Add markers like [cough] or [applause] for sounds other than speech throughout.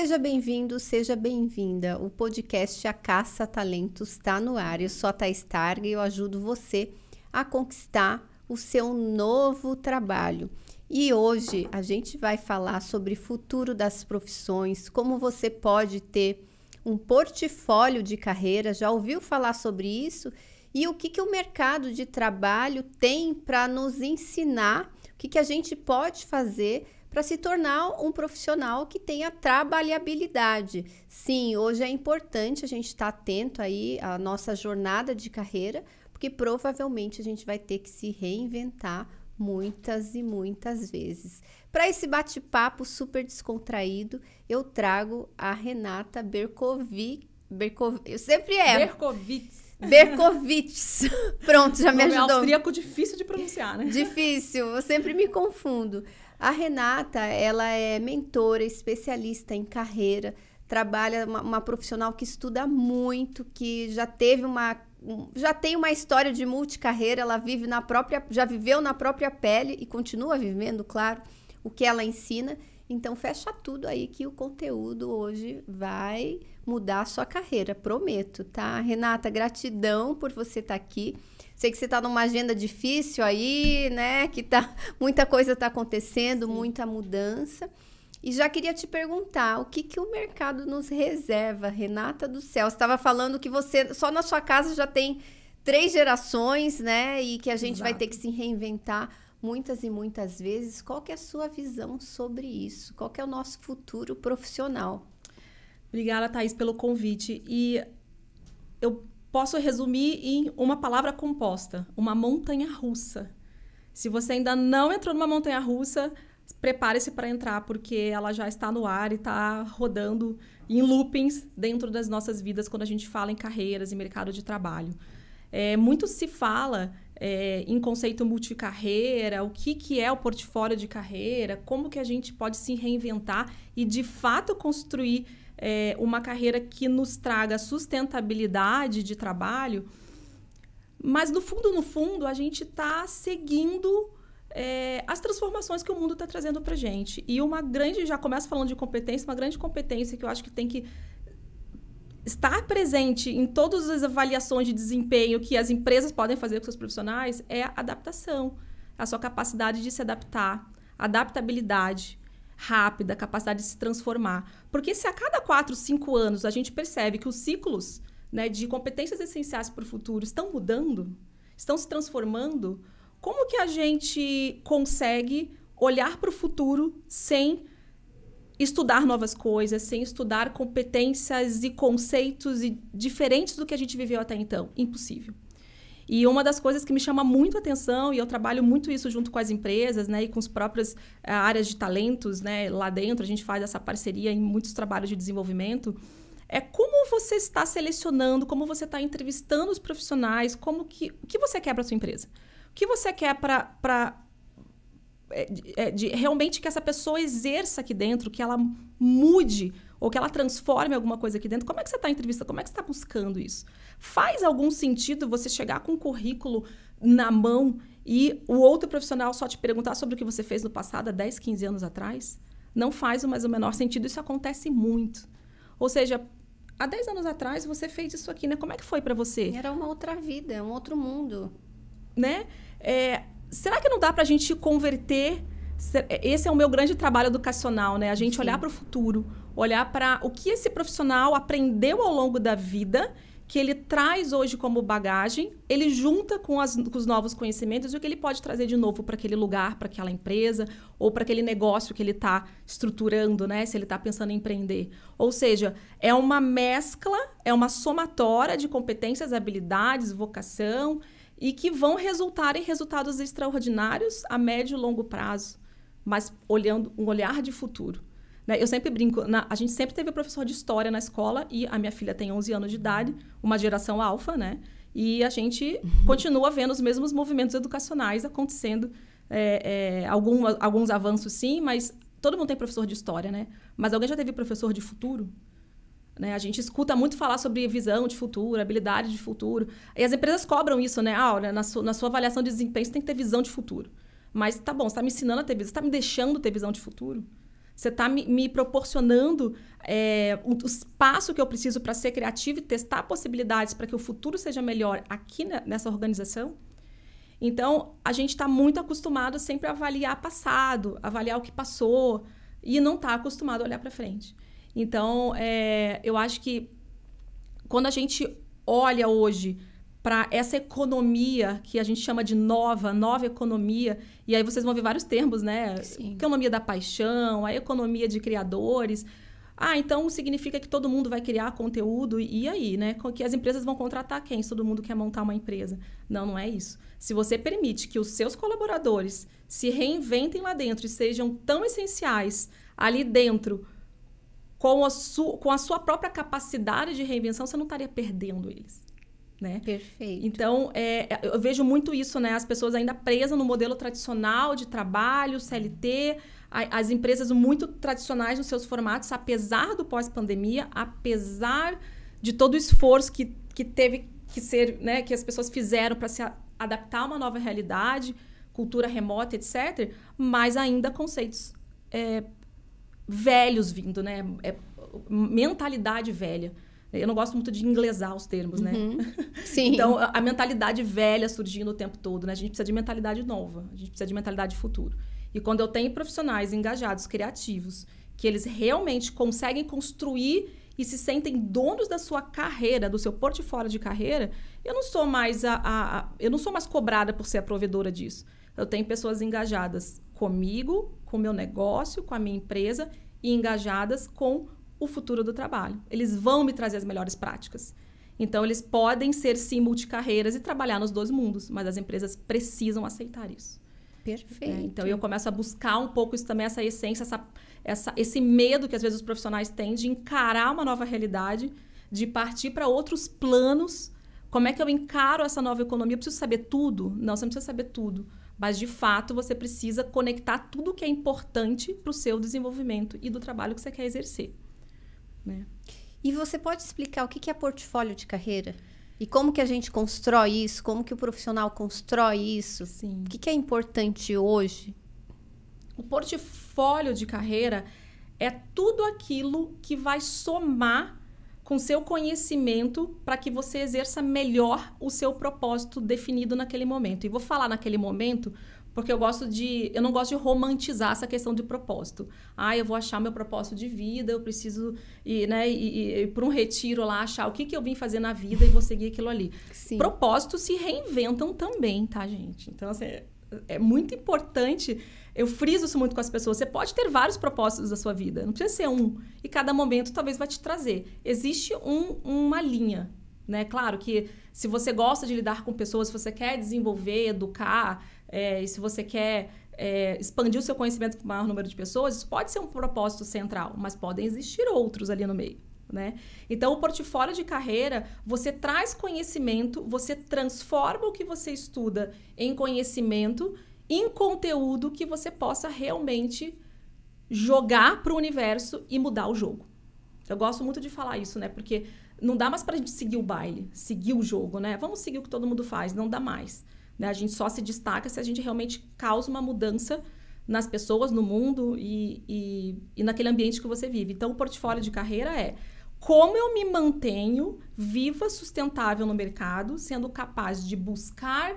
Seja bem-vindo, seja bem-vinda. O podcast A Caça Talentos está no ar. Eu sou a Thais Targa e eu ajudo você a conquistar o seu novo trabalho. E hoje a gente vai falar sobre futuro das profissões, como você pode ter um portfólio de carreira. Já ouviu falar sobre isso? E o que, que o mercado de trabalho tem para nos ensinar? O que, que a gente pode fazer para se tornar um profissional que tenha trabalhabilidade. Sim, hoje é importante a gente estar tá atento aí à nossa jornada de carreira, porque provavelmente a gente vai ter que se reinventar muitas e muitas vezes. Para esse bate-papo super descontraído, eu trago a Renata Berkovic. Berkov... Eu sempre erro. Berkovitz. Berkovitz. [laughs] Pronto, já me ajudou. É austríaco difícil de pronunciar, né? Difícil, eu sempre me confundo. A Renata, ela é mentora, especialista em carreira, trabalha uma, uma profissional que estuda muito, que já teve uma já tem uma história de multicarreira, ela vive na própria, já viveu na própria pele e continua vivendo, claro, o que ela ensina. Então fecha tudo aí que o conteúdo hoje vai mudar a sua carreira, prometo, tá? Renata, gratidão por você estar tá aqui. Sei que você está numa agenda difícil aí, né? Que tá [laughs] muita coisa está acontecendo, Sim. muita mudança. E já queria te perguntar, o que, que o mercado nos reserva, Renata do Céu? Você estava falando que você só na sua casa já tem três gerações, né? E que a gente Exato. vai ter que se reinventar muitas e muitas vezes. Qual que é a sua visão sobre isso? Qual que é o nosso futuro profissional? Obrigada, Thaís, pelo convite. E eu posso resumir em uma palavra composta: uma montanha russa. Se você ainda não entrou numa montanha russa, prepare-se para entrar, porque ela já está no ar e está rodando em loopings dentro das nossas vidas quando a gente fala em carreiras e mercado de trabalho. É, muito se fala é, em conceito multicarreira, o que, que é o portfólio de carreira, como que a gente pode se reinventar e, de fato, construir é, uma carreira que nos traga sustentabilidade de trabalho, mas no fundo, no fundo, a gente está seguindo é, as transformações que o mundo está trazendo para gente. E uma grande, já começo falando de competência, uma grande competência que eu acho que tem que estar presente em todas as avaliações de desempenho que as empresas podem fazer com seus profissionais é a adaptação, a sua capacidade de se adaptar, adaptabilidade rápida, capacidade de se transformar. Porque se a cada quatro, cinco anos a gente percebe que os ciclos né, de competências essenciais para o futuro estão mudando, estão se transformando, como que a gente consegue olhar para o futuro sem estudar novas coisas, sem estudar competências e conceitos diferentes do que a gente viveu até então? Impossível. E uma das coisas que me chama muito atenção, e eu trabalho muito isso junto com as empresas, né, e com as próprias uh, áreas de talentos, né, lá dentro, a gente faz essa parceria em muitos trabalhos de desenvolvimento, é como você está selecionando, como você está entrevistando os profissionais, como que, o que você quer para sua empresa? O que você quer para é, é, de, realmente que essa pessoa exerça aqui dentro, que ela mude ou que ela transforme alguma coisa aqui dentro. Como é que você está entrevista? Como é que você está buscando isso? Faz algum sentido você chegar com um currículo na mão e o outro profissional só te perguntar sobre o que você fez no passado, há 10, 15 anos atrás? Não faz mais o menor sentido. Isso acontece muito. Ou seja, há 10 anos atrás você fez isso aqui, né? Como é que foi para você? Era uma outra vida, um outro mundo. Né? É, será que não dá para a gente converter? Esse é o meu grande trabalho educacional, né? A gente Sim. olhar para o futuro, olhar para o que esse profissional aprendeu ao longo da vida, que ele traz hoje como bagagem, ele junta com, as, com os novos conhecimentos e o que ele pode trazer de novo para aquele lugar, para aquela empresa ou para aquele negócio que ele está estruturando, né? Se ele está pensando em empreender. Ou seja, é uma mescla, é uma somatória de competências, habilidades, vocação e que vão resultar em resultados extraordinários a médio e longo prazo, mas olhando um olhar de futuro. Né? Eu sempre brinco, na, a gente sempre teve professor de história na escola e a minha filha tem 11 anos de idade, uma geração alfa, né? E a gente uhum. continua vendo os mesmos movimentos educacionais acontecendo, é, é, algum, alguns avanços sim, mas todo mundo tem professor de história, né? Mas alguém já teve professor de futuro? Né? A gente escuta muito falar sobre visão de futuro, habilidade de futuro. E as empresas cobram isso, né? Ah, olha, na, su na sua avaliação de desempenho você tem que ter visão de futuro. Mas tá bom, você está me ensinando a ter visão, você está me deixando ter visão de futuro? Você está me, me, proporcionando é, o, o, espaço que eu preciso para ser criativo e testar possibilidades para que o futuro seja melhor aqui na, nessa organização? Então, a gente está muito acostumado sempre a avaliar passado, avaliar o que passou, e não está acostumado a olhar para frente. Então, é, eu acho que quando a gente olha hoje para essa economia que a gente chama de nova, nova economia, e aí vocês vão ver vários termos, né? Sim. Economia da paixão, a economia de criadores. Ah, então significa que todo mundo vai criar conteúdo e aí, né? Que as empresas vão contratar quem? Se todo mundo quer montar uma empresa. Não, não é isso. Se você permite que os seus colaboradores se reinventem lá dentro e sejam tão essenciais ali dentro com a, com a sua própria capacidade de reinvenção, você não estaria perdendo eles né? Perfeito. Então, é, eu vejo muito isso, né? As pessoas ainda presas no modelo tradicional de trabalho, CLT, a, as empresas muito tradicionais nos seus formatos, apesar do pós-pandemia, apesar de todo o esforço que, que teve que ser, né? Que as pessoas fizeram para se a, adaptar a uma nova realidade, cultura remota, etc., mas ainda conceitos é, velhos vindo, né? É, mentalidade velha. Eu não gosto muito de inglesar os termos, né? Uhum. [laughs] Sim. então, a mentalidade velha surgindo o tempo todo, né? A gente precisa de mentalidade nova, a gente precisa de mentalidade futuro. E quando eu tenho profissionais engajados, criativos, que eles realmente conseguem construir e se sentem donos da sua carreira, do seu portfólio de carreira, eu não sou mais a, a, a eu não sou mais cobrada por ser a provedora disso. Eu tenho pessoas engajadas comigo, com o meu negócio, com a minha empresa e engajadas com o futuro do trabalho. Eles vão me trazer as melhores práticas. Então, eles podem ser, sim, multicarreiras e trabalhar nos dois mundos, mas as empresas precisam aceitar isso. Perfeito. É, então, eu começo a buscar um pouco isso também, essa essência, essa, essa, esse medo que às vezes os profissionais têm de encarar uma nova realidade, de partir para outros planos. Como é que eu encaro essa nova economia? Eu preciso saber tudo? Não, você não precisa saber tudo. Mas, de fato, você precisa conectar tudo que é importante para o seu desenvolvimento e do trabalho que você quer exercer. Né? E você pode explicar o que é portfólio de carreira? E como que a gente constrói isso? Como que o profissional constrói isso? Sim. O que, que é importante hoje? O portfólio de carreira é tudo aquilo que vai somar com seu conhecimento para que você exerça melhor o seu propósito definido naquele momento. E vou falar naquele momento porque eu gosto de. Eu não gosto de romantizar essa questão de propósito. Ah, eu vou achar meu propósito de vida, eu preciso ir, né, ir, ir para um retiro lá, achar o que, que eu vim fazer na vida e vou seguir aquilo ali. Sim. Propósitos se reinventam também, tá, gente? Então, assim, é, é muito importante. Eu friso isso muito com as pessoas. Você pode ter vários propósitos da sua vida, não precisa ser um. E cada momento talvez vai te trazer. Existe um, uma linha, né? Claro que se você gosta de lidar com pessoas, se você quer desenvolver, educar, é, e se você quer é, expandir o seu conhecimento para o maior número de pessoas, isso pode ser um propósito central, mas podem existir outros ali no meio. Né? Então, o portfólio de carreira, você traz conhecimento, você transforma o que você estuda em conhecimento, em conteúdo que você possa realmente jogar para o universo e mudar o jogo. Eu gosto muito de falar isso, né? Porque não dá mais para a gente seguir o baile, seguir o jogo, né? Vamos seguir o que todo mundo faz, não dá mais. Né? A gente só se destaca se a gente realmente causa uma mudança nas pessoas, no mundo e, e, e naquele ambiente que você vive. Então, o portfólio de carreira é como eu me mantenho viva, sustentável no mercado, sendo capaz de buscar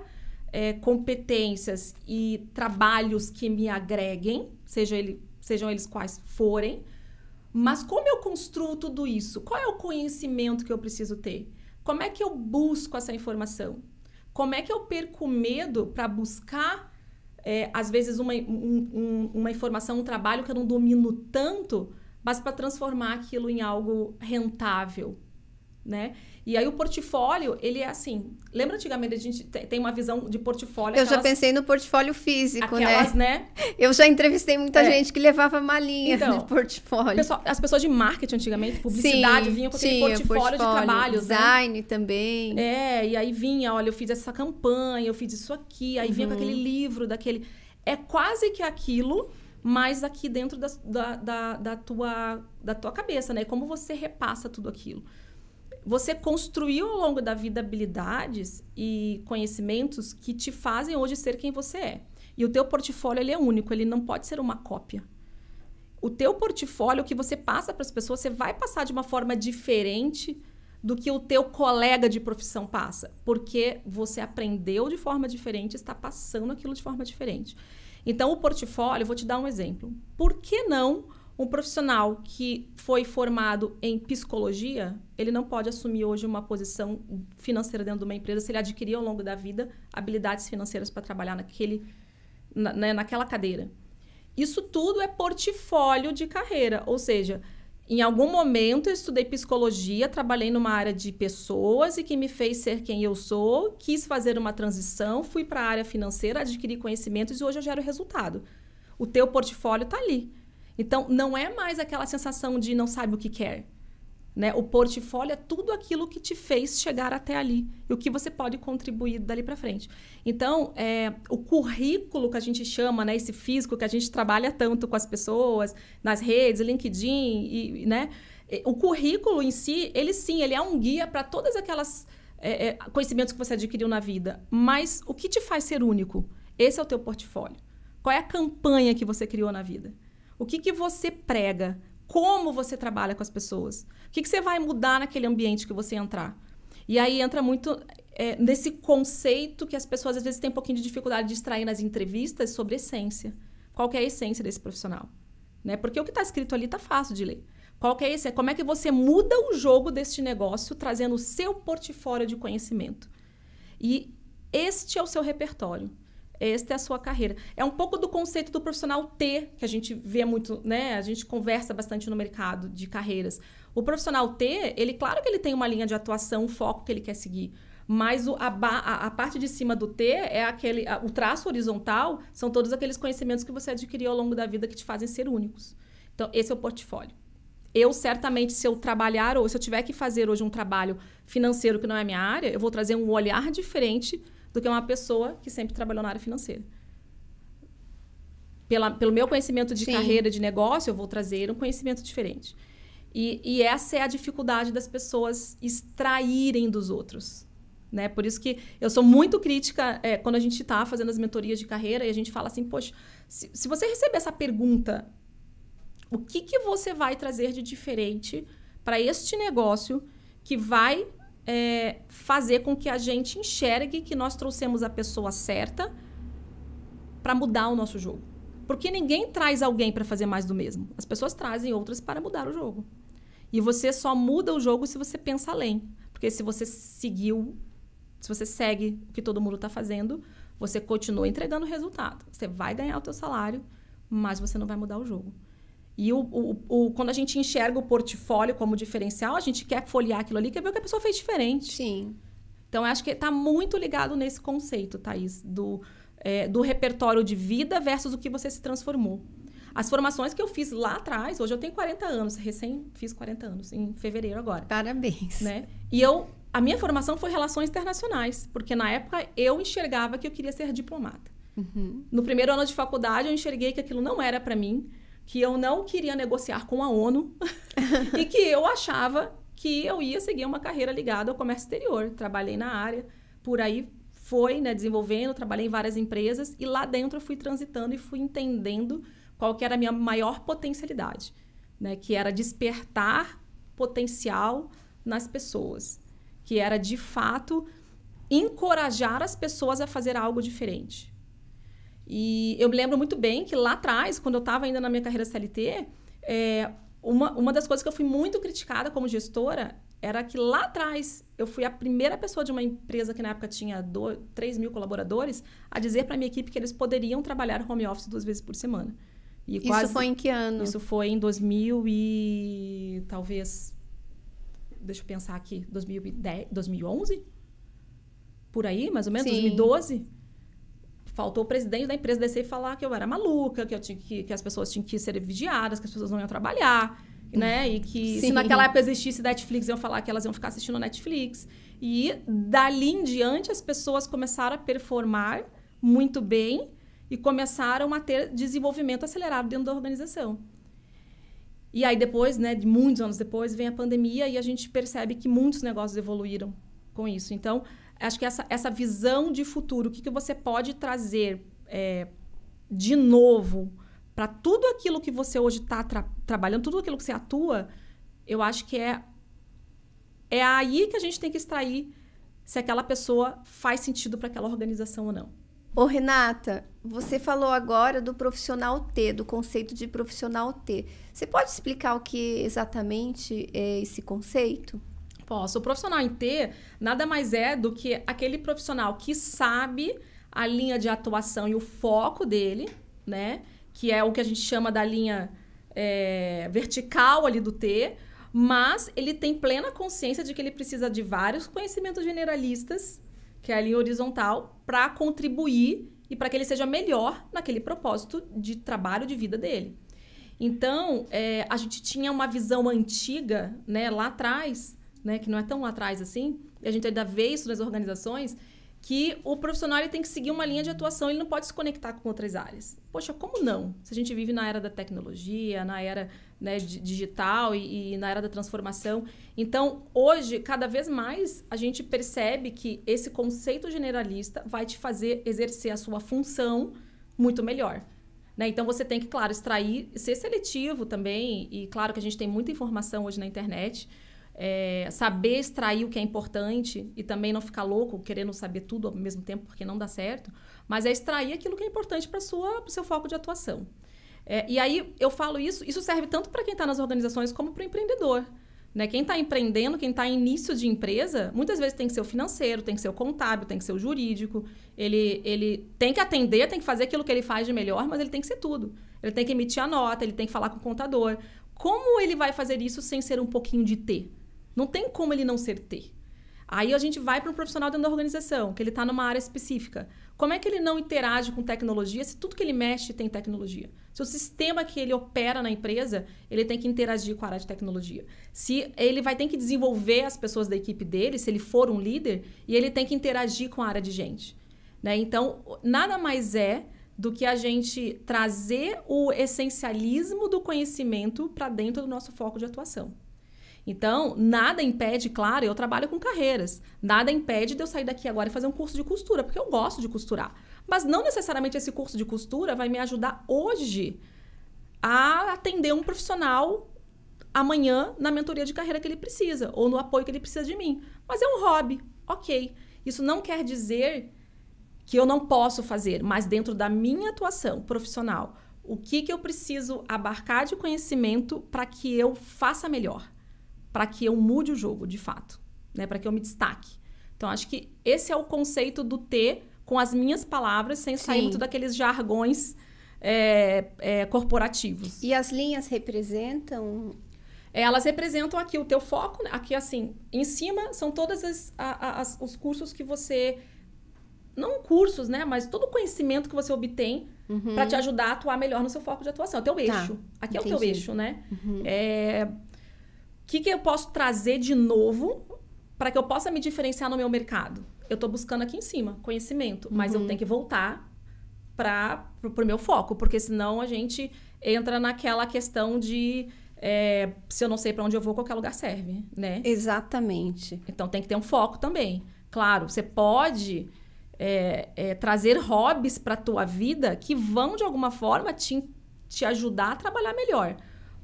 é, competências e trabalhos que me agreguem, seja ele, sejam eles quais forem, mas como eu construo tudo isso? Qual é o conhecimento que eu preciso ter? Como é que eu busco essa informação? Como é que eu perco medo para buscar, é, às vezes, uma, um, um, uma informação, um trabalho que eu não domino tanto, mas para transformar aquilo em algo rentável, né? E aí o portfólio, ele é assim. Lembra antigamente a gente tem uma visão de portfólio. Eu aquelas, já pensei no portfólio físico, né? aquelas, né? né? Eu já entrevistei muita é. gente que levava malinha então, de portfólio. Pessoal, as pessoas de marketing antigamente, publicidade, Sim, vinham com aquele portfólio, portfólio, de trabalhos. Né? Design né? também. É, e aí vinha, olha, eu fiz essa campanha, eu fiz isso aqui, aí uhum. vinha com aquele livro, daquele. É quase que aquilo mas aqui dentro da, da, da, da, tua, da tua cabeça, né? Como você repassa tudo aquilo você construiu ao longo da vida habilidades e conhecimentos que te fazem hoje ser quem você é. E o teu portfólio ele é único, ele não pode ser uma cópia. o teu portfólio, o que você passa para as pessoas, você vai passar de uma forma diferente do que o teu colega de profissão passa, porque você aprendeu de forma diferente, está passando aquilo de forma diferente. Então, o portfólio, vou te dar um exemplo. Por que não um profissional que foi formado em psicologia, ele não pode assumir hoje uma posição financeira dentro de uma empresa se ele adquirir ao longo da vida habilidades financeiras para trabalhar naquele, na, né, naquela cadeira. Isso tudo é portfólio de carreira, ou seja, em algum momento eu estudei psicologia, trabalhei numa área de pessoas e que me fez ser quem eu sou, quis fazer uma transição, fui para a área financeira, adquiri conhecimentos e hoje eu gero resultado. O teu portfólio está ali. Então, não é mais aquela sensação de não sabe o que quer. Né? O portfólio é tudo aquilo que te fez chegar até ali e o que você pode contribuir dali para frente. Então, é, o currículo que a gente chama, né, esse físico que a gente trabalha tanto com as pessoas, nas redes, LinkedIn, e, né, o currículo em si, ele sim, ele é um guia para todas aquelas é, é, conhecimentos que você adquiriu na vida. Mas o que te faz ser único? Esse é o teu portfólio. Qual é a campanha que você criou na vida? O que, que você prega? Como você trabalha com as pessoas? O que, que você vai mudar naquele ambiente que você entrar? E aí entra muito é, nesse conceito que as pessoas às vezes têm um pouquinho de dificuldade de extrair nas entrevistas sobre essência. Qual é a essência desse profissional? Né? Porque o que está escrito ali está fácil de ler. Qual é esse? Como é que você muda o jogo deste negócio trazendo o seu portfólio de conhecimento? E este é o seu repertório. Esta é a sua carreira. É um pouco do conceito do profissional T, que a gente vê muito, né? A gente conversa bastante no mercado de carreiras. O profissional T, ele, claro que ele tem uma linha de atuação, um foco que ele quer seguir. Mas o, a, a, a, parte de cima do T é aquele. A, o traço horizontal são todos aqueles conhecimentos que você adquiriu ao longo da vida que te fazem ser únicos. Então, esse é o portfólio. Eu, certamente, se eu trabalhar ou se eu tiver que fazer hoje um trabalho financeiro que não é minha área, eu vou trazer um olhar diferente do que uma pessoa que sempre trabalhou na área financeira. Pela, pelo meu conhecimento de Sim. carreira, de negócio, eu vou trazer um conhecimento diferente. E, e, essa é a dificuldade das pessoas extraírem dos outros. Né? Por isso que eu sou muito crítica é, quando a gente está fazendo as mentorias de carreira e a gente fala assim, poxa, se, se você receber essa pergunta, o que, que você vai trazer de diferente para este negócio que vai é, fazer com que a gente enxergue que nós trouxemos a pessoa certa para mudar o nosso jogo. Porque ninguém traz alguém para fazer mais do mesmo. As pessoas trazem outras para mudar o jogo. E você só muda o jogo se você pensa além. Porque se você seguiu, se você segue o que todo mundo está fazendo, você continua entregando resultado. Você vai ganhar o teu salário, mas você não vai mudar o jogo. E o, o, o, quando a gente enxerga o portfólio como diferencial, a gente quer folhear aquilo ali, quer ver o que a pessoa fez diferente. Sim. Então, eu acho que está muito ligado nesse conceito, Thaís, do, é, do repertório de vida versus o que você se transformou. As formações que eu fiz lá atrás, hoje eu tenho 40 anos, recém fiz 40 anos, em fevereiro agora. Parabéns. Né? E eu, a minha formação foi relações internacionais, porque na época eu enxergava que eu queria ser diplomata. Uhum. No primeiro ano de faculdade, eu enxerguei que aquilo não era para mim que eu não queria negociar com a ONU [laughs] e que eu achava que eu ia seguir uma carreira ligada ao comércio exterior. Trabalhei na área, por aí foi né, desenvolvendo, trabalhei em várias empresas e lá dentro eu fui transitando e fui entendendo qual que era a minha maior potencialidade, né, que era despertar potencial nas pessoas, que era de fato encorajar as pessoas a fazer algo diferente. E eu me lembro muito bem que lá atrás, quando eu estava ainda na minha carreira CLT, é, uma, uma das coisas que eu fui muito criticada como gestora era que lá atrás eu fui a primeira pessoa de uma empresa que na época tinha do, 3 mil colaboradores a dizer para minha equipe que eles poderiam trabalhar home office duas vezes por semana. E isso quase, foi em que ano? Isso foi em 2000 e talvez deixa eu pensar aqui, 2010, 2011? Por aí, mais ou menos, Sim. 2012. Faltou o presidente da empresa descer e falar que eu era maluca, que, eu tinha que, que as pessoas tinham que ser vigiadas, que as pessoas não iam trabalhar, né? E que Sim. se naquela época existisse Netflix, iam falar que elas iam ficar assistindo Netflix. E dali em diante as pessoas começaram a performar muito bem e começaram a ter desenvolvimento acelerado dentro da organização. E aí depois, né, de muitos anos depois, vem a pandemia e a gente percebe que muitos negócios evoluíram com isso. Então, acho que essa, essa visão de futuro, o que, que você pode trazer é, de novo para tudo aquilo que você hoje está tra trabalhando, tudo aquilo que você atua, eu acho que é é aí que a gente tem que extrair se aquela pessoa faz sentido para aquela organização ou não. Ô Renata, você falou agora do profissional T, do conceito de profissional T. Você pode explicar o que exatamente é esse conceito? Posso. O profissional em T nada mais é do que aquele profissional que sabe a linha de atuação e o foco dele, né? Que é o que a gente chama da linha é, vertical ali do T, mas ele tem plena consciência de que ele precisa de vários conhecimentos generalistas, que é a linha horizontal, para contribuir e para que ele seja melhor naquele propósito de trabalho de vida dele. Então, é, a gente tinha uma visão antiga, né, lá atrás, né, que não é tão atrás assim, e a gente ainda vê isso nas organizações, que o profissional ele tem que seguir uma linha de atuação, ele não pode se conectar com outras áreas. Poxa, como não? Se a gente vive na era da tecnologia, na era né, digital e, e, na era da transformação. Então, hoje, cada vez mais, a gente percebe que esse conceito generalista vai te fazer exercer a sua função muito melhor. Né? Então, você tem que, claro, extrair, ser seletivo também. E, claro, que a gente tem muita informação hoje na internet é, saber extrair o que é importante e também não ficar louco querendo saber tudo ao mesmo tempo, porque não dá certo, mas é extrair aquilo que é importante para o seu foco de atuação. É, e aí eu falo isso, isso serve tanto para quem está nas organizações como para o empreendedor. Né? Quem está empreendendo, quem está em início de empresa, muitas vezes tem que ser o financeiro, tem que ser o contábil, tem que ser o jurídico. Ele, ele tem que atender, tem que fazer aquilo que ele faz de melhor, mas ele tem que ser tudo. Ele tem que emitir a nota, ele tem que falar com o contador. Como ele vai fazer isso sem ser um pouquinho de T? Não tem como ele não ser T. Aí a gente vai para um profissional dentro da organização, que ele está numa área específica. Como é que ele não interage com tecnologia se tudo que ele mexe tem tecnologia? Se o sistema que ele opera na empresa, ele tem que interagir com a área de tecnologia. Se ele vai ter que desenvolver as pessoas da equipe dele, se ele for um líder, e ele tem que interagir com a área de gente. Né? Então, nada mais é do que a gente trazer o essencialismo do conhecimento para dentro do nosso foco de atuação. Então, nada impede, claro, eu trabalho com carreiras. Nada impede de eu sair daqui agora e fazer um curso de costura, porque eu gosto de costurar. Mas não necessariamente esse curso de costura vai me ajudar hoje a atender um profissional amanhã na mentoria de carreira que ele precisa ou no apoio que ele precisa de mim. Mas é um hobby, ok. Isso não quer dizer que eu não posso fazer, mas dentro da minha atuação profissional, o que, que eu preciso abarcar de conhecimento para que eu faça melhor para que eu mude o jogo, de fato, né? Para que eu me destaque. Então acho que esse é o conceito do T com as minhas palavras, sem Sim. sair muito daqueles jargões é, é, corporativos. E as linhas representam é, elas representam aqui o teu foco, né? aqui assim, em cima são todos os cursos que você não cursos, né, mas todo o conhecimento que você obtém uhum. para te ajudar a atuar melhor no seu foco de atuação. É o teu tá, eixo. Tá, aqui entendi. é o teu eixo, né? Uhum. É, o que, que eu posso trazer de novo para que eu possa me diferenciar no meu mercado? Eu estou buscando aqui em cima conhecimento, mas uhum. eu tenho que voltar para o meu foco, porque senão a gente entra naquela questão de é, se eu não sei para onde eu vou, qualquer lugar serve, né? Exatamente. Então tem que ter um foco também. Claro, você pode é, é, trazer hobbies para a tua vida que vão de alguma forma te, te ajudar a trabalhar melhor.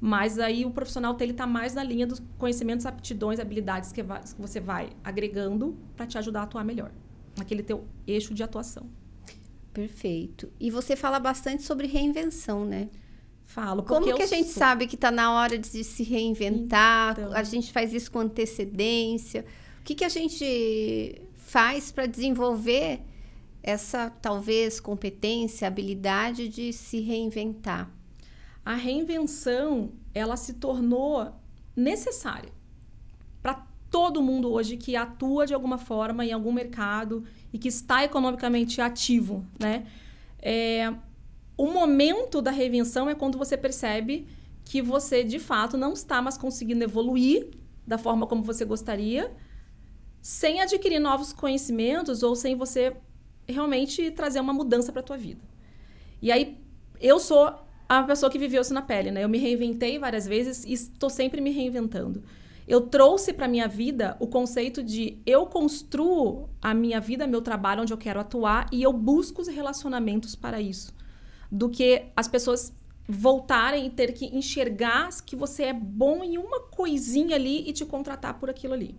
Mas aí o profissional ele está mais na linha dos conhecimentos, aptidões, habilidades que, vai, que você vai agregando para te ajudar a atuar melhor. Naquele teu eixo de atuação. Perfeito. E você fala bastante sobre reinvenção, né? Falo. Como que a gente sou... sabe que está na hora de se reinventar? Então... A gente faz isso com antecedência. O que, que a gente faz para desenvolver essa, talvez, competência, habilidade de se reinventar? A reinvenção ela se tornou necessária para todo mundo hoje que atua de alguma forma em algum mercado e que está economicamente ativo, né? É, o momento da reinvenção é quando você percebe que você de fato não está mais conseguindo evoluir da forma como você gostaria, sem adquirir novos conhecimentos ou sem você realmente trazer uma mudança para a tua vida. E aí eu sou a pessoa que viveu isso na pele, né? Eu me reinventei várias vezes e estou sempre me reinventando. Eu trouxe para minha vida o conceito de eu construo a minha vida, meu trabalho onde eu quero atuar e eu busco os relacionamentos para isso. Do que as pessoas voltarem e ter que enxergar que você é bom em uma coisinha ali e te contratar por aquilo ali.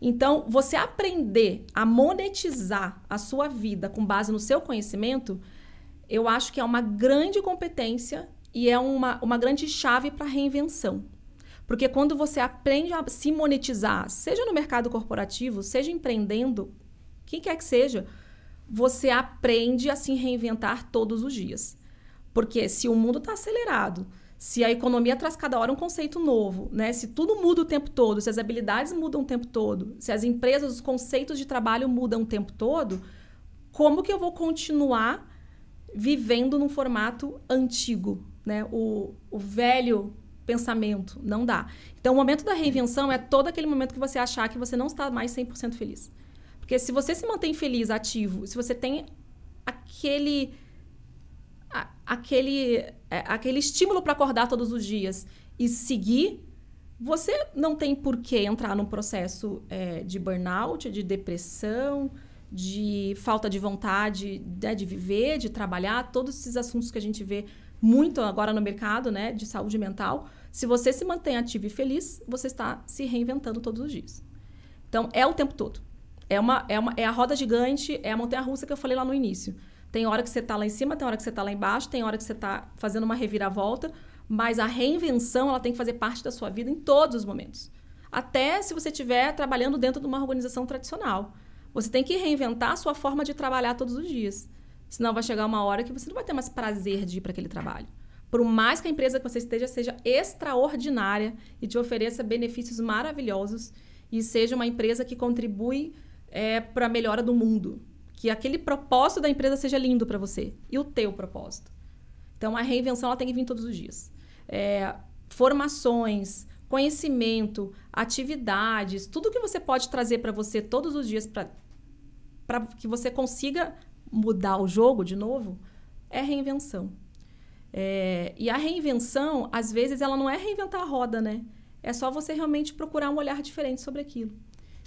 Então, você aprender a monetizar a sua vida com base no seu conhecimento, eu acho que é uma grande competência e é uma, uma grande chave para reinvenção. Porque quando você aprende a se monetizar, seja no mercado corporativo, seja empreendendo, quem quer que seja, você aprende a se reinventar todos os dias. Porque se o mundo está acelerado, se a economia traz cada hora um conceito novo, né? Se tudo muda o tempo todo, se as habilidades mudam o tempo todo, se as empresas, os conceitos de trabalho mudam o tempo todo, como que eu vou continuar vivendo num formato antigo, né? O, o velho pensamento, não dá. Então, o momento da reinvenção é todo aquele momento que você achar que você não está mais 100% feliz. Porque se você se mantém feliz, ativo, se você tem aquele a, aquele é, aquele estímulo para acordar todos os dias e seguir, você não tem por que entrar num processo é, de burnout, de depressão, de falta de vontade né, de viver, de trabalhar, todos esses assuntos que a gente vê muito agora no mercado, né, de saúde mental. Se você se mantém ativo e feliz, você está se reinventando todos os dias. Então, é o tempo todo. É, uma, é, uma, é a roda gigante, é a montanha-russa que eu falei lá no início. Tem hora que você está lá em cima, tem hora que você está lá embaixo, tem hora que você está fazendo uma reviravolta, mas a reinvenção ela tem que fazer parte da sua vida em todos os momentos. Até se você estiver trabalhando dentro de uma organização tradicional. Você tem que reinventar a sua forma de trabalhar todos os dias. Senão vai chegar uma hora que você não vai ter mais prazer de ir para aquele trabalho. Por mais que a empresa que você esteja seja extraordinária e te ofereça benefícios maravilhosos e seja uma empresa que contribui é, para a melhora do mundo. Que aquele propósito da empresa seja lindo para você e o teu propósito. Então, a reinvenção ela tem que vir todos os dias. É, formações, conhecimento, atividades, tudo que você pode trazer para você todos os dias para que você consiga mudar o jogo de novo, é reinvenção. É, e a reinvenção, às vezes, ela não é reinventar a roda, né? É só você realmente procurar um olhar diferente sobre aquilo.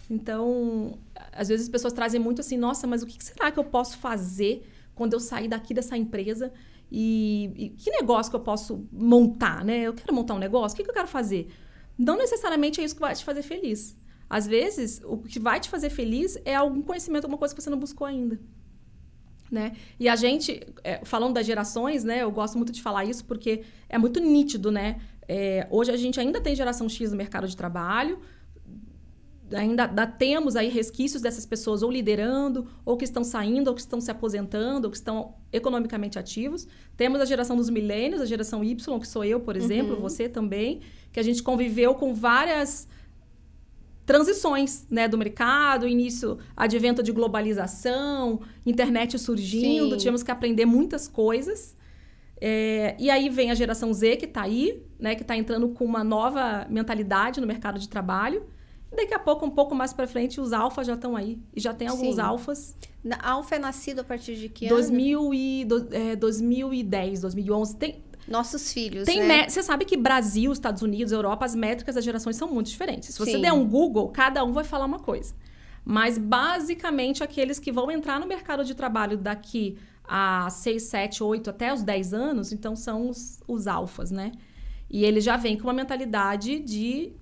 Então, às vezes as pessoas trazem muito assim, nossa, mas o que será que eu posso fazer quando eu sair daqui dessa empresa? E, e que negócio que eu posso montar, né? Eu quero montar um negócio, o que, que eu quero fazer? Não necessariamente é isso que vai te fazer feliz. Às vezes, o que vai te fazer feliz é algum conhecimento, alguma coisa que você não buscou ainda. Né? E a gente, é, falando das gerações, né? Eu gosto muito de falar isso porque é muito nítido, né? É, hoje a gente ainda tem geração X no mercado de trabalho, ainda, temos aí resquícios dessas pessoas ou liderando, ou que estão saindo, ou que estão se aposentando, ou que estão economicamente ativos. Temos a geração dos milênios, a geração Y, que sou eu, por exemplo, uhum. você também, que a gente conviveu com várias transições né, do mercado, início, advento de globalização, internet surgindo, Sim. tivemos que aprender muitas coisas. É, e aí vem a geração Z que está aí, né, que está entrando com uma nova mentalidade no mercado de trabalho. E daqui a pouco, um pouco mais para frente, os alfas já estão aí. E já tem alguns Sim. alfas. Alfa é nascido a partir de que 2000 ano? E, do, é, 2010, 2011. Tem, nossos filhos, Tem né? Você sabe que Brasil, Estados Unidos, Europa, as métricas das gerações são muito diferentes. Se você Sim. der um Google, cada um vai falar uma coisa. Mas, basicamente, aqueles que vão entrar no mercado de trabalho daqui a 6, 7, 8, até os 10 anos, então são os, os alfas, né? E eles já vêm com uma mentalidade de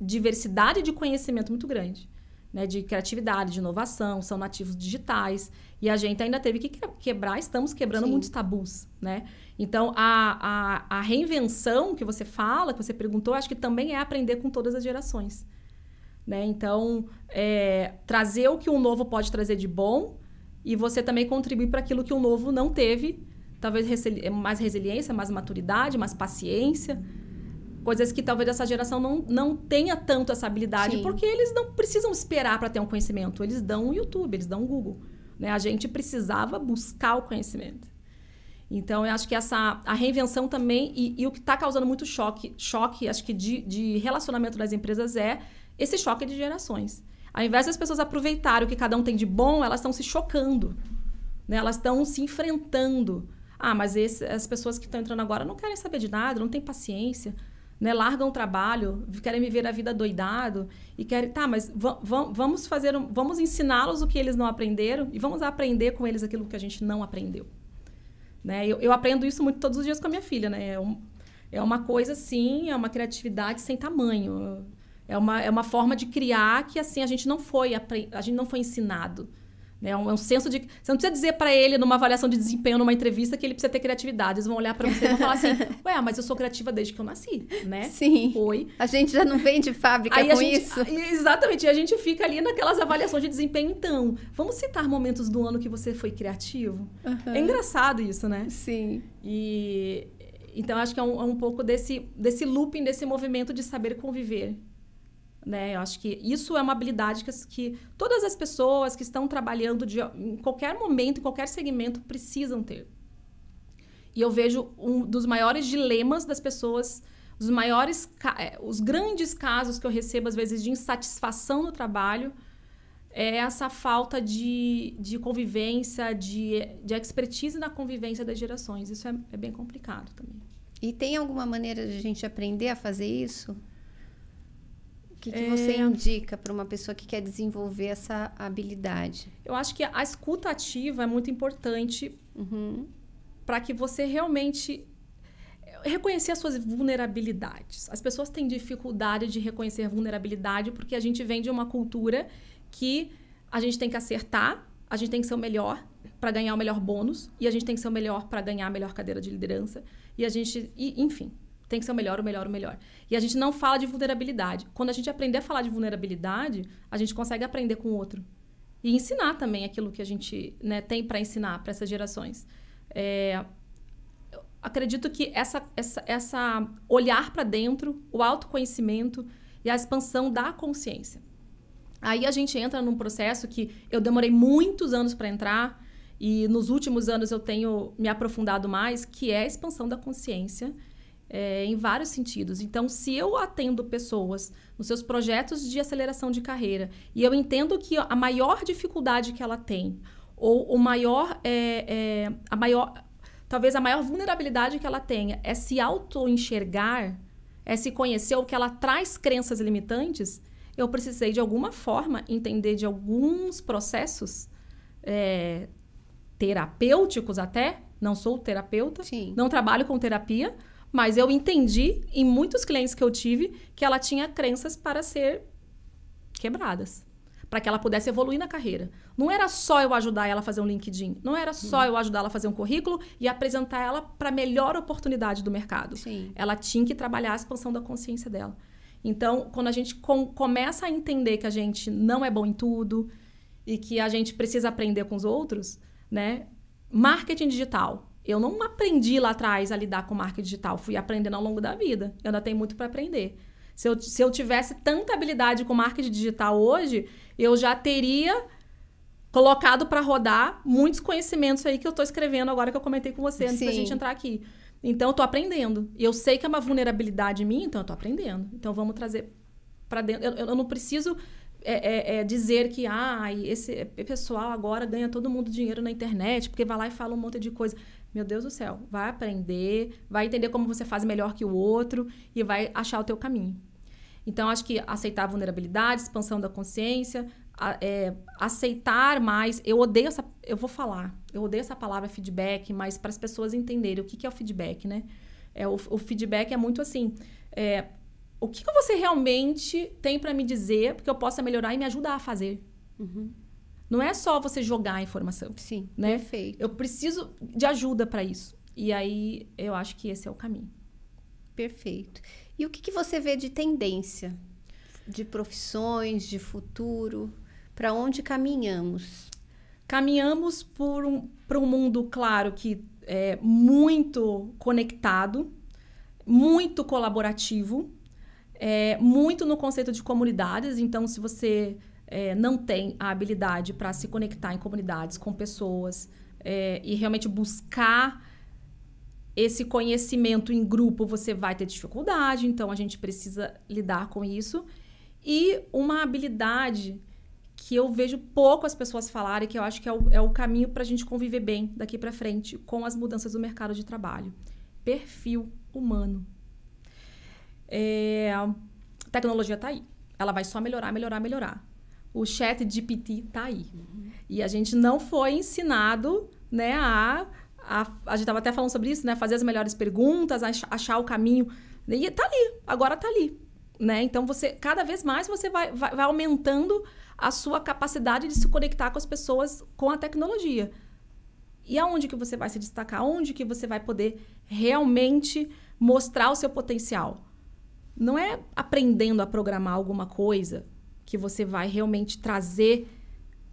diversidade de conhecimento muito grande. Né, de criatividade, de inovação, são nativos digitais. E a gente ainda teve que quebrar, estamos quebrando Sim. muitos tabus, né? Então, a, a, a, reinvenção que você fala, que você perguntou, acho que também é aprender com todas as gerações. Né? Então, é, trazer o que o novo pode trazer de bom e você também contribuir para aquilo que o novo não teve. Talvez mais resiliência, mais maturidade, mais paciência. Coisas que talvez essa geração não, não tenha tanto essa habilidade, Sim. porque eles não precisam esperar para ter um conhecimento. Eles dão o YouTube, eles dão o Google. Né? A gente precisava buscar o conhecimento. Então, eu acho que essa a reinvenção também, e, e o que está causando muito choque, choque, acho que de, de relacionamento das empresas é esse choque de gerações. Ao invés das pessoas aproveitarem o que cada um tem de bom, elas estão se chocando. Né? Elas estão se enfrentando. Ah, mas esse, as pessoas que estão entrando agora não querem saber de nada, não têm paciência. Né, largam o trabalho, querem viver a vida doidado e querem, tá, mas vamos fazer, um, vamos ensiná-los o que eles não aprenderam e vamos aprender com eles aquilo que a gente não aprendeu. Né? Eu, eu aprendo isso muito todos os dias com a minha filha, né? É, um, é uma coisa, assim, é uma criatividade sem tamanho. É uma, é uma forma de criar que, assim, a gente não foi, a gente não foi ensinado. É um, é um senso de. Você não precisa dizer para ele, numa avaliação de desempenho, numa entrevista, que ele precisa ter criatividade. Eles vão olhar para você e vão falar assim: [laughs] Ué, mas eu sou criativa desde que eu nasci, né? Sim. Oi. A gente já não vem de fábrica Aí com gente, isso. Exatamente. E a gente fica ali naquelas avaliações de desempenho. Então, vamos citar momentos do ano que você foi criativo? Uhum. É engraçado isso, né? Sim. E. Então, acho que é um, é um pouco desse, desse looping, desse movimento de saber conviver né? Eu acho que isso é uma habilidade que, que todas as pessoas que estão trabalhando de, em qualquer momento, em qualquer segmento, precisam ter. E eu vejo um dos maiores dilemas das pessoas, os maiores, é, os grandes casos que eu recebo, às vezes, de insatisfação no trabalho, é essa falta de, de convivência, de, de expertise na convivência das gerações. Isso é, é bem complicado também. E tem alguma maneira de a gente aprender a fazer isso? Que, que é... você indica para uma pessoa que quer desenvolver essa habilidade? Eu acho que a escuta ativa é muito importante uhum. para que você realmente reconhecer as suas vulnerabilidades. As pessoas têm dificuldade de reconhecer vulnerabilidade porque a gente vem de uma cultura que a gente tem que acertar, a gente tem que ser o melhor para ganhar o melhor bônus e a gente tem que ser o melhor para ganhar a melhor cadeira de liderança e a gente, e, enfim, tem que ser o melhor, o melhor, o melhor. E a gente não fala de vulnerabilidade. Quando a gente aprender a falar de vulnerabilidade, a gente consegue aprender com o outro. E ensinar também aquilo que a gente né, tem para ensinar para essas gerações. É, acredito que essa, essa, essa olhar para dentro, o autoconhecimento e a expansão da consciência. Aí a gente entra num processo que eu demorei muitos anos para entrar e nos últimos anos eu tenho me aprofundado mais, que é a expansão da consciência é, em vários sentidos. Então, se eu atendo pessoas nos seus projetos de aceleração de carreira e eu entendo que a maior dificuldade que ela tem, ou o maior, é, é, a maior, talvez a maior vulnerabilidade que ela tenha é se auto-enxergar, é se conhecer, ou que ela traz crenças limitantes, eu precisei de alguma forma entender de alguns processos é, terapêuticos até. Não sou terapeuta, Sim. não trabalho com terapia, mas eu entendi em muitos clientes que eu tive que ela tinha crenças para ser quebradas. Para que ela pudesse evoluir na carreira. Não era só eu ajudar ela a fazer um LinkedIn. Não era só eu ajudar ela a fazer um currículo e apresentar ela para a melhor oportunidade do mercado. Sim. Ela tinha que trabalhar a expansão da consciência dela. Então, quando a gente com, começa a entender que a gente não é bom em tudo e que a gente precisa aprender com os outros, né? Marketing digital eu não aprendi lá atrás a lidar com marketing digital, fui aprendendo ao longo da vida. Eu ainda tenho muito para aprender. Se eu, se eu tivesse tanta habilidade com marketing digital hoje, eu já teria colocado para rodar muitos conhecimentos aí que eu estou escrevendo agora que eu comentei com você antes Sim. da gente entrar aqui. Então, eu estou aprendendo. E eu sei que é uma vulnerabilidade minha, então eu estou aprendendo. Então, vamos trazer para dentro. Eu, eu, não preciso é, é, é dizer que ah, esse pessoal agora ganha todo mundo dinheiro na internet, porque vai lá e fala um monte de coisa. Meu Deus do céu, vai aprender, vai entender como você faz melhor que o outro e vai achar o teu caminho. Então, acho que aceitar a vulnerabilidade, expansão da consciência, a, é, aceitar mais. Eu odeio essa. Eu vou falar, eu odeio essa palavra feedback, mas para as pessoas entenderem o que, que é o feedback, né? É, o, o feedback é muito assim. É, o que, que você realmente tem para me dizer, porque eu possa melhorar e me ajudar a fazer? Uhum. Não é só você jogar a informação. Sim, né? perfeito. Eu preciso de ajuda para isso. E aí eu acho que esse é o caminho. Perfeito. E o que, que você vê de tendência? De profissões, de futuro? Para onde caminhamos? Caminhamos por um, para um mundo, claro, que é muito conectado, muito colaborativo, é, muito no conceito de comunidades. Então, se você é, não tem a habilidade para se conectar em comunidades com pessoas é, e realmente buscar esse conhecimento em grupo, você vai ter dificuldade, então a gente precisa lidar com isso. E uma habilidade que eu vejo pouco as pessoas falarem, que eu acho que é o, é o caminho para a gente conviver bem daqui para frente com as mudanças do mercado de trabalho. Perfil humano. É, tecnologia está aí. Ela vai só melhorar, melhorar, melhorar o chat GPT está aí. Uhum. E a gente não foi ensinado né, a, a, a gente estava até falando sobre isso, né? Fazer as melhores perguntas, achar o caminho. E tá ali, agora tá ali. Né? Então você, cada vez mais você vai, vai, vai aumentando a sua capacidade de se conectar com as pessoas com a tecnologia. E aonde que você vai se destacar? Onde que você vai poder realmente mostrar o seu potencial? Não é aprendendo a programar alguma coisa que você vai realmente trazer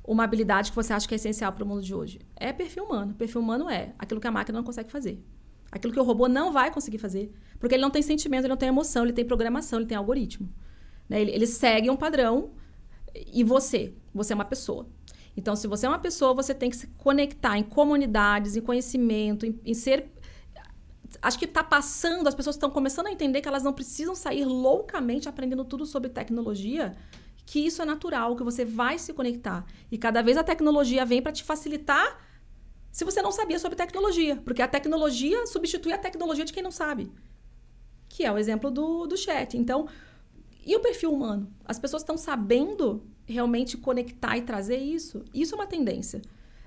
uma habilidade que você acha que é essencial para o mundo de hoje. É perfil humano. Perfil humano é aquilo que a máquina não consegue fazer. Aquilo que o robô não vai conseguir fazer. Porque ele não tem sentimento, ele não tem emoção, ele tem programação, ele tem algoritmo. Né? Ele, ele segue um padrão e você, você é uma pessoa. Então, se você é uma pessoa, você tem que se conectar em comunidades, em conhecimento, em, em ser. Acho que está passando, as pessoas estão começando a entender que elas não precisam sair loucamente aprendendo tudo sobre tecnologia que isso é natural, que você vai se conectar. E cada vez a tecnologia vem para te facilitar se você não sabia sobre tecnologia. Porque a tecnologia substitui a tecnologia de quem não sabe. Que é o exemplo do, do chat. Então, e o perfil humano? As pessoas estão sabendo realmente conectar e trazer isso? Isso é uma tendência.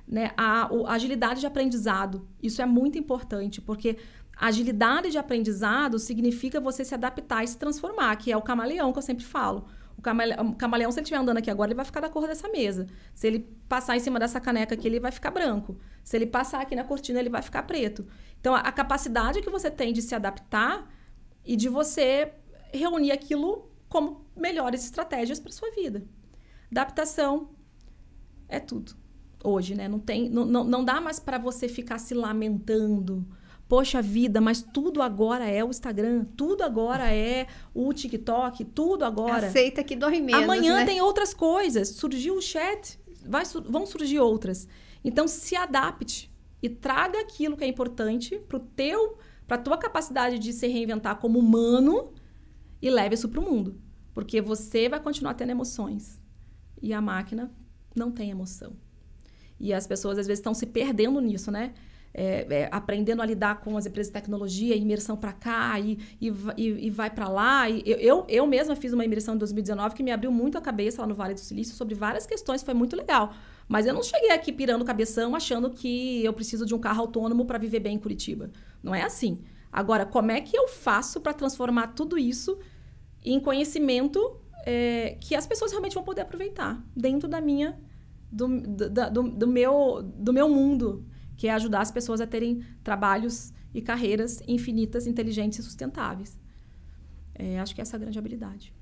Né? A, a agilidade de aprendizado, isso é muito importante, porque agilidade de aprendizado significa você se adaptar e se transformar, que é o camaleão que eu sempre falo. Camaleão, camaleão, se ele estiver andando aqui agora, ele vai ficar da cor dessa mesa. Se ele passar em cima dessa caneca aqui, ele vai ficar branco. Se ele passar aqui na cortina, ele vai ficar preto. Então, a, a capacidade que você tem de se adaptar e de você reunir aquilo como melhores estratégias para sua vida. Adaptação é tudo. Hoje, né? Não, tem, não, não, não dá mais para você ficar se lamentando Poxa vida, mas tudo agora é o Instagram, tudo agora é o TikTok, tudo agora. Aceita que dói menos. Amanhã né? tem outras coisas. Surgiu o chat, vai, vão surgir outras. Então se adapte e traga aquilo que é importante para teu, para tua capacidade de se reinventar como humano e leve isso para o mundo, porque você vai continuar tendo emoções e a máquina não tem emoção. E as pessoas às vezes estão se perdendo nisso, né? É, é, aprendendo a lidar com as empresas de tecnologia, imersão para cá e, e, e, vai para lá. E eu, eu mesma fiz uma imersão em 2019 que me abriu muito a cabeça lá no Vale do Silício sobre várias questões, foi muito legal. Mas eu não cheguei aqui pirando cabeção achando que eu preciso de um carro autônomo para viver bem em Curitiba. Não é assim. Agora, como é que eu faço para transformar tudo isso em conhecimento é, que as pessoas realmente vão poder aproveitar dentro da minha do, do, do, meu, do meu mundo que é ajudar as pessoas a terem trabalhos e carreiras infinitas, inteligentes e sustentáveis. É, acho que essa é a grande habilidade.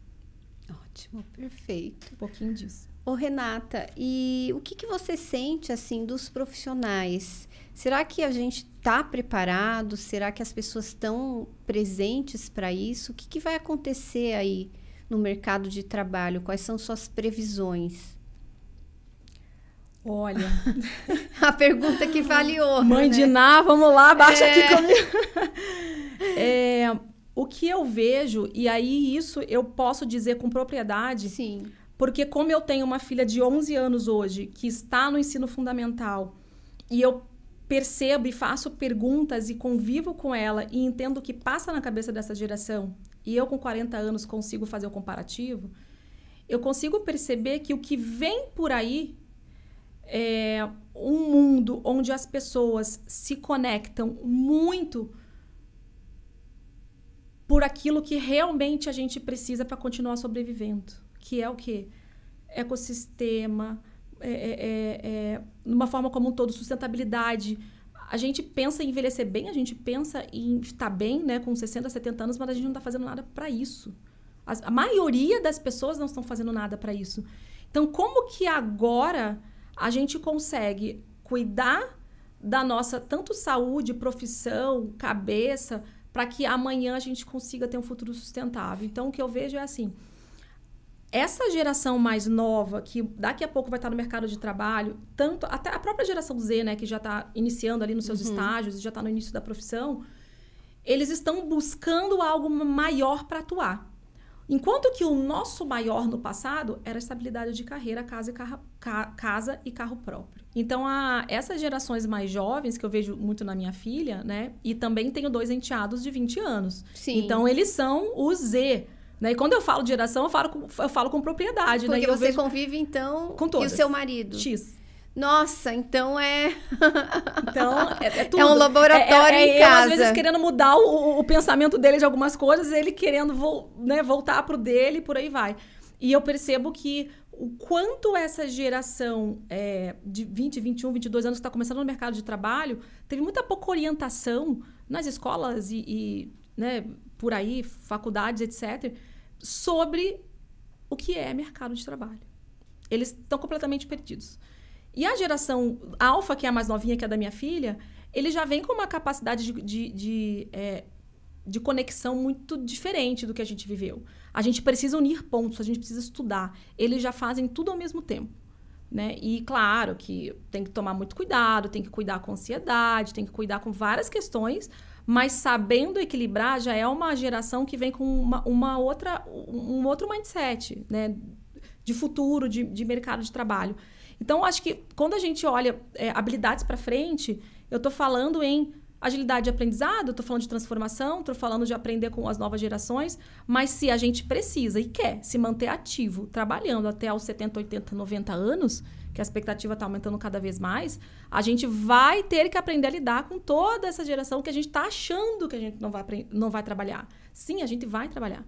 Ótimo, perfeito. Um pouquinho disso. Ô, Renata, e o que, que você sente, assim, dos profissionais? Será que a gente está preparado? Será que as pessoas estão presentes para isso? O que, que vai acontecer aí no mercado de trabalho? Quais são suas previsões? Olha. [laughs] a pergunta que vale ouro. Mãe né? de Ná, vamos lá, baixa é... aqui comigo. [laughs] é, o que eu vejo, e aí isso eu posso dizer com propriedade. Sim. Porque, como eu tenho uma filha de 11 anos hoje, que está no ensino fundamental, e eu percebo e faço perguntas e convivo com ela e entendo o que passa na cabeça dessa geração, e eu com 40 anos consigo fazer o comparativo, eu consigo perceber que o que vem por aí é, um mundo onde as pessoas se conectam muito por aquilo que realmente a gente precisa para continuar sobrevivendo, que é o que ecossistema, é, é, é, é, forma como um todo, sustentabilidade. A gente pensa em envelhecer bem, a gente pensa em estar bem, né, com 60, 70 anos, mas a gente não está fazendo nada para isso. A maioria das pessoas não estão fazendo nada para isso. Então, como que agora a gente consegue cuidar da nossa tanto saúde, profissão, cabeça, para que amanhã a gente consiga ter um futuro sustentável. Então, o que eu vejo é assim: essa geração mais nova, que daqui a pouco vai estar no mercado de trabalho, tanto até a própria geração Z, né, que já está iniciando ali nos seus uhum. estágios, já está no início da profissão, eles estão buscando algo maior para atuar. Enquanto que o nosso maior no passado era a estabilidade de carreira, casa e carro, ca, casa e carro próprio. Então, a, essas gerações mais jovens, que eu vejo muito na minha filha, né? E também tenho dois enteados de 20 anos. Sim. Então, eles são o Z. Né? E quando eu falo de geração, eu falo com, eu falo com propriedade. Porque né? você vejo... convive, então, com todas. e o seu marido? X. Nossa, então é. [laughs] Então, é, é tudo. É um laboratório é, é, em é casa. Eu, às vezes, querendo mudar o, o pensamento dele de algumas coisas, ele querendo vo, né, voltar pro dele e por aí vai. E eu percebo que o quanto essa geração é, de 20, 21, 22 anos que está começando no mercado de trabalho teve muita pouca orientação nas escolas e, e né, por aí, faculdades, etc., sobre o que é mercado de trabalho. Eles estão completamente perdidos. E a geração alfa, que é a mais novinha, que é da minha filha, ele já vem com uma capacidade de, de, de, é, de conexão muito diferente do que a gente viveu. A gente precisa unir pontos, a gente precisa estudar. Eles já fazem tudo ao mesmo tempo. Né? E claro que tem que tomar muito cuidado, tem que cuidar com ansiedade, tem que cuidar com várias questões, mas sabendo equilibrar já é uma geração que vem com uma, uma outra, um outro mindset, né? De futuro, de, de mercado de trabalho. Então, acho que quando a gente olha é, habilidades para frente, eu estou falando em agilidade de aprendizado, estou falando de transformação, estou falando de aprender com as novas gerações, mas se a gente precisa e quer se manter ativo, trabalhando até aos 70, 80, 90 anos, que a expectativa está aumentando cada vez mais, a gente vai ter que aprender a lidar com toda essa geração que a gente está achando que a gente não vai, não vai trabalhar. Sim, a gente vai trabalhar.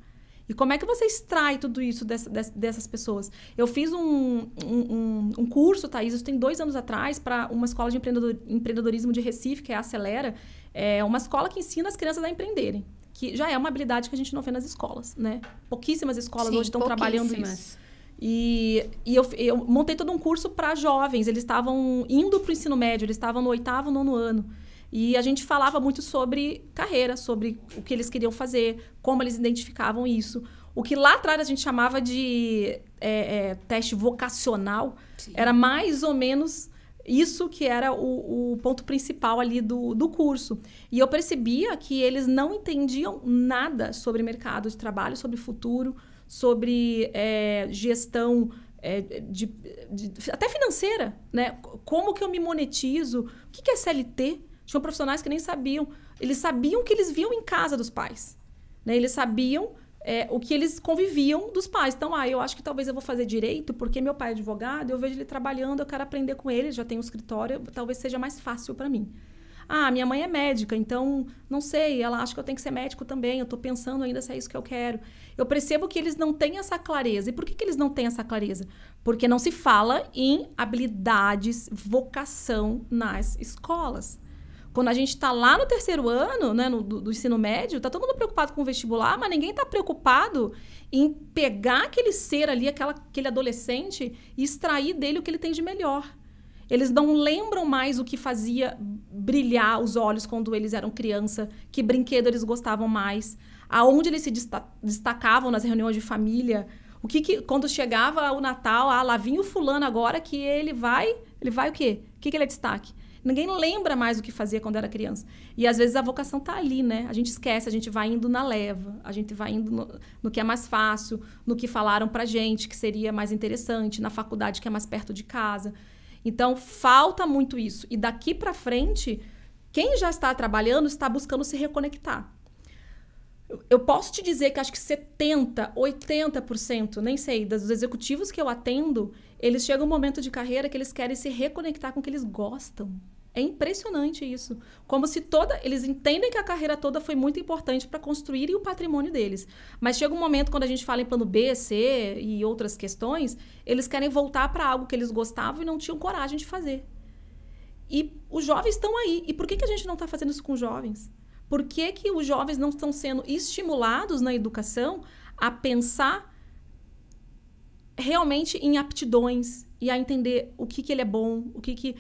E como é que você extrai tudo isso dessa, dessas pessoas? Eu fiz um, um, um curso, Thaís, isso tem dois anos atrás, para uma escola de empreendedorismo de Recife, que é a Acelera. É uma escola que ensina as crianças a empreenderem. Que já é uma habilidade que a gente não vê nas escolas, né? Pouquíssimas escolas Sim, hoje estão trabalhando isso. E, e eu, eu montei todo um curso para jovens. Eles estavam indo para o ensino médio, eles estavam no oitavo, nono ano. E a gente falava muito sobre carreira, sobre o que eles queriam fazer, como eles identificavam isso. O que lá atrás a gente chamava de é, é, teste vocacional Sim. era mais ou menos isso que era o, o, ponto principal ali do, do curso. E eu percebia que eles não entendiam nada sobre mercado de trabalho, sobre futuro, sobre é, gestão é, de, de, até financeira, né? Como que eu me monetizo? O que, que é CLT? Tinham profissionais que nem sabiam. Eles sabiam que eles viam em casa dos pais. Né? Eles sabiam é, o que eles conviviam dos pais. Então, ah, eu acho que talvez eu vou fazer direito, porque meu pai é advogado, eu vejo ele trabalhando, eu quero aprender com ele, já tem um escritório, talvez seja mais fácil para mim. Ah, minha mãe é médica, então não sei, ela acha que eu tenho que ser médico também, eu estou pensando ainda se é isso que eu quero. Eu percebo que eles não têm essa clareza. E por que, que eles não têm essa clareza? Porque não se fala em habilidades, vocação nas escolas. Quando a gente está lá no terceiro ano, né, no, do, do, ensino médio, tá todo mundo preocupado com o vestibular, mas ninguém está preocupado em pegar aquele ser ali, aquela, aquele adolescente, e extrair dele o que ele tem de melhor. Eles não lembram mais o que fazia brilhar os olhos quando eles eram criança, que brinquedo eles gostavam mais, aonde eles se destacavam nas reuniões de família. O que, que quando chegava o Natal, ah, lá vinha o fulano agora que ele vai, ele vai o quê? O que, que ele é destaque? Ninguém lembra mais o que fazia quando era criança. E às vezes a vocação tá ali, né? A gente esquece, a gente vai indo na leva, a gente vai indo no, no que é mais fácil, no que falaram pra gente que seria mais interessante, na faculdade que é mais perto de casa. Então falta muito isso. E daqui para frente, quem já está trabalhando está buscando se reconectar. Eu posso te dizer que acho que 70, 80%, nem sei, dos executivos que eu atendo, eles chegam um momento de carreira que eles querem se reconectar com o que eles gostam. É impressionante isso. Como se toda. Eles entendem que a carreira toda foi muito importante para construírem o patrimônio deles. Mas chega um momento, quando a gente fala em plano B, C e outras questões, eles querem voltar para algo que eles gostavam e não tinham coragem de fazer. E os jovens estão aí. E por que, que a gente não está fazendo isso com os jovens? Por que, que os jovens não estão sendo estimulados na educação a pensar realmente em aptidões e a entender o que, que ele é bom, o que, que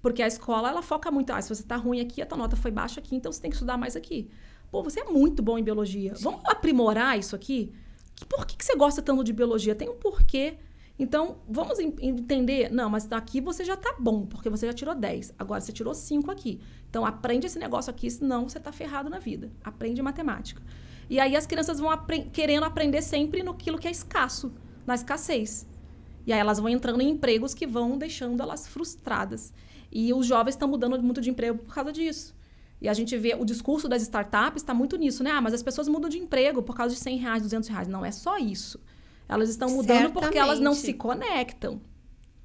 porque a escola, ela foca muito. Ah, se você tá ruim aqui, a tua nota foi baixa aqui, então você tem que estudar mais aqui. Pô, você é muito bom em biologia. Sim. Vamos aprimorar isso aqui? Por que, que você gosta tanto de biologia? Tem um porquê. Então, vamos entender. Não, mas aqui você já tá bom, porque você já tirou 10. Agora você tirou 5 aqui. Então, aprende esse negócio aqui, senão você tá ferrado na vida. Aprende matemática. E aí as crianças vão apre querendo aprender sempre no que é escasso, na escassez. E aí elas vão entrando em empregos que vão deixando elas frustradas. E os jovens estão mudando muito de emprego por causa disso. E a gente vê o discurso das startups está muito nisso, né? Ah, mas as pessoas mudam de emprego por causa de 100 reais, 200 reais. Não é só isso. Elas estão mudando Certamente. porque elas não se conectam.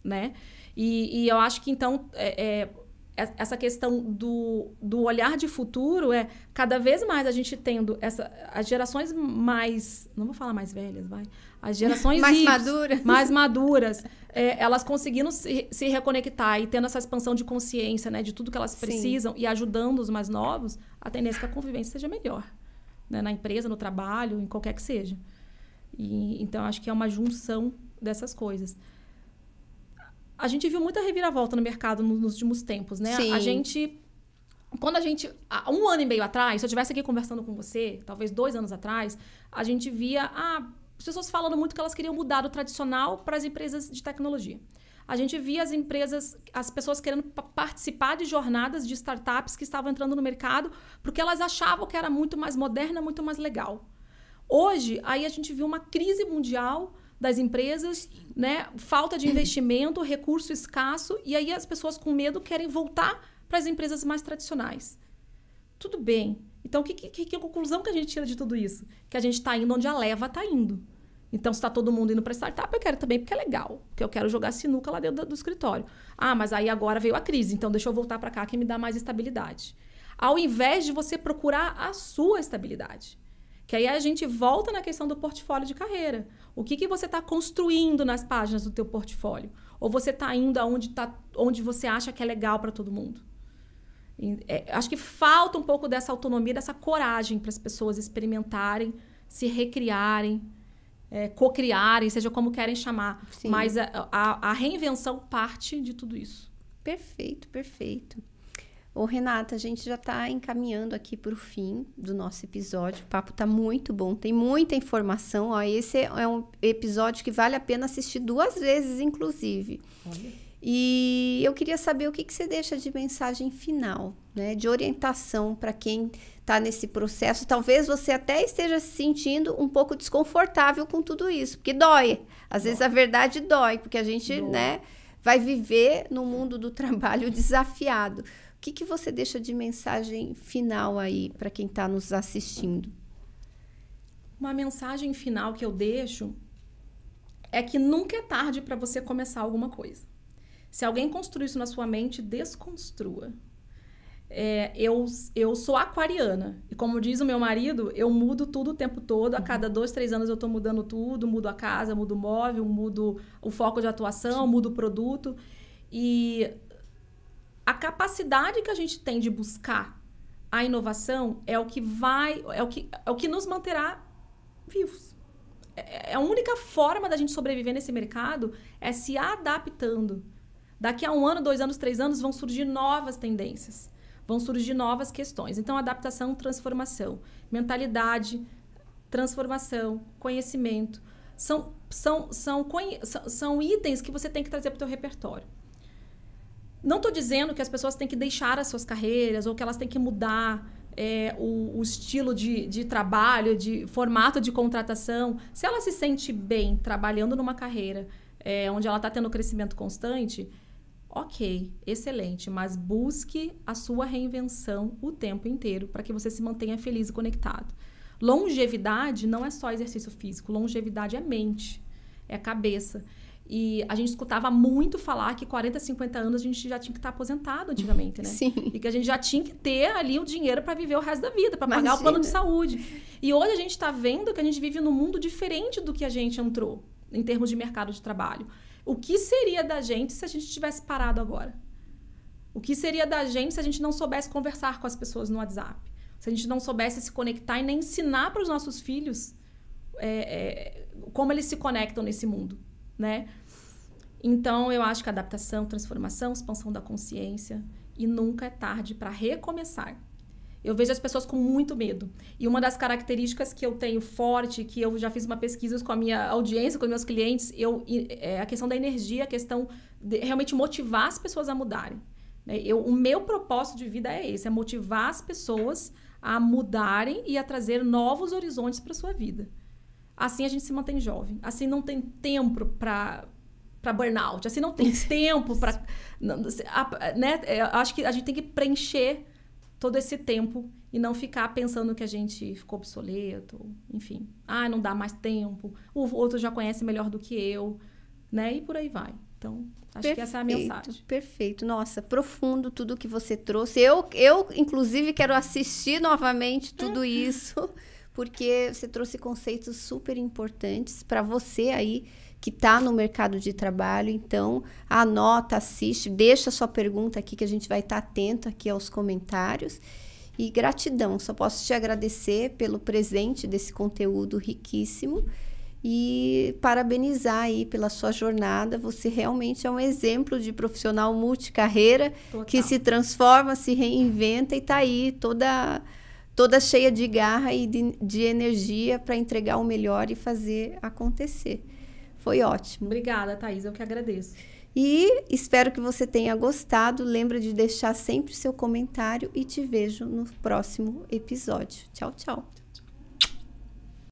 né? E, e eu acho que, então, é, é, essa questão do, do olhar de futuro é cada vez mais a gente tendo essa, as gerações mais. Não vou falar mais velhas, vai. As gerações [laughs] mais maduras. Mais maduras, é, elas conseguindo se, se, reconectar e tendo essa expansão de consciência, né, de tudo que elas precisam Sim. e ajudando os mais novos, a tendência é que a convivência seja melhor. Né, na empresa, no trabalho, em qualquer que seja. E, então, acho que é uma junção dessas coisas a gente viu muita reviravolta no mercado nos últimos tempos, né? Sim. A gente. Quando a gente. Há um ano e meio atrás, se eu estivesse aqui conversando com você, talvez dois anos atrás, a gente via ah, as pessoas falando muito que elas queriam mudar do tradicional para as empresas de tecnologia. A gente via as empresas, as pessoas querendo participar de jornadas de startups que estavam entrando no mercado, porque elas achavam que era muito mais moderna, muito mais legal. Hoje, aí a gente viu uma crise mundial das empresas, né? Falta de investimento, recurso escasso, e aí as pessoas com medo querem voltar para as empresas mais tradicionais. Tudo bem. Então, que, que, que conclusão que a gente tira de tudo isso? Que a gente está indo onde a leva está indo. Então, se está todo mundo indo para startup, eu quero também porque é legal. Porque eu quero jogar sinuca lá dentro do, do escritório. Ah, mas aí agora veio a crise, então deixa eu voltar para cá que me dá mais estabilidade. Ao invés de você procurar a sua estabilidade. Que aí a gente volta na questão do portfólio de carreira. O que, que você está construindo nas páginas do teu portfólio? Ou você está indo aonde tá, onde você acha que é legal para todo mundo? É, acho que falta um pouco dessa autonomia, dessa coragem para as pessoas experimentarem, se recriarem, é, co-criarem, seja como querem chamar. Sim. Mas a, a, a reinvenção parte de tudo isso. Perfeito, perfeito. Ô, Renata, a gente já está encaminhando aqui para o fim do nosso episódio. O papo está muito bom, tem muita informação. Ó, esse é um episódio que vale a pena assistir duas vezes, inclusive. Olha. E eu queria saber o que, que você deixa de mensagem final, né? De orientação para quem está nesse processo. Talvez você até esteja se sentindo um pouco desconfortável com tudo isso, porque dói. Às dói. vezes a verdade dói, porque a gente, dói. né, vai viver no mundo do trabalho [laughs] desafiado que, que você deixa de mensagem final aí para quem está nos assistindo? Uma mensagem final que eu deixo é que nunca é tarde para você começar alguma coisa. Se alguém construiu isso na sua mente, desconstrua. É, eu, eu sou aquariana. E como diz o meu marido, eu mudo tudo o tempo todo. A uhum. cada dois, três anos eu estou mudando tudo. Mudo a casa, mudo o móvel, mudo o foco de atuação, mudo o produto. E a capacidade que a gente tem de buscar a inovação é o que vai, é o que, é o que nos manterá vivos. É, é a única forma da gente sobreviver nesse mercado é se adaptando. Daqui a um ano, dois anos, três anos, vão surgir novas tendências, vão surgir novas questões. Então, adaptação, transformação, mentalidade, transformação, conhecimento, são, são, são, são, são itens que você tem que trazer para o teu repertório. Não estou dizendo que as pessoas têm que deixar as suas carreiras ou que elas têm que mudar é, o, o, estilo de, de, trabalho, de formato de contratação. Se ela se sente bem trabalhando numa carreira é, onde ela está tendo crescimento constante, ok, excelente, mas busque a sua reinvenção o tempo inteiro para que você se mantenha feliz e conectado. Longevidade não é só exercício físico, longevidade é mente, é cabeça. E a gente escutava muito falar que 40, 50 anos a gente já tinha que estar aposentado antigamente, né? Sim. E que a gente já tinha que ter ali o dinheiro para viver o resto da vida, para pagar o plano de saúde. E hoje a gente está vendo que a gente vive num mundo diferente do que a gente entrou em termos de mercado de trabalho. O que seria da gente se a gente tivesse parado agora? O que seria da gente se a gente não soubesse conversar com as pessoas no WhatsApp? Se a gente não soubesse se conectar e nem ensinar para os nossos filhos é, é, como eles se conectam nesse mundo? Né? Então, eu acho que adaptação, transformação, expansão da consciência e nunca é tarde para recomeçar. Eu vejo as pessoas com muito medo. E uma das características que eu tenho forte, que eu já fiz uma pesquisa com a minha audiência, com os meus clientes, eu, é a questão da energia, a questão de realmente motivar as pessoas a mudarem. Né? Eu, o meu propósito de vida é esse, é motivar as pessoas a mudarem e a trazer novos horizontes para sua vida. Assim a gente se mantém jovem. Assim não tem tempo para para burnout. Assim não tem [laughs] tempo para né? É, acho que a gente tem que preencher todo esse tempo e não ficar pensando que a gente ficou obsoleto, enfim. Ah, não dá mais tempo. O outro já conhece melhor do que eu, né? E por aí vai. Então, acho perfeito, que essa é a mensagem. Perfeito. Nossa, profundo tudo que você trouxe. Eu, eu inclusive, quero assistir novamente tudo isso, [laughs] porque você trouxe conceitos super importantes para você aí que está no mercado de trabalho. Então, anota, assiste, deixa sua pergunta aqui que a gente vai estar tá atento aqui aos comentários. E gratidão, só posso te agradecer pelo presente desse conteúdo riquíssimo e parabenizar aí pela sua jornada. Você realmente é um exemplo de profissional multicarreira Total. que se transforma, se reinventa e está aí toda toda cheia de garra e de, de energia para entregar o melhor e fazer acontecer. Foi ótimo. Obrigada, Thaís. Eu que agradeço. E espero que você tenha gostado. Lembra de deixar sempre seu comentário e te vejo no próximo episódio. Tchau, tchau.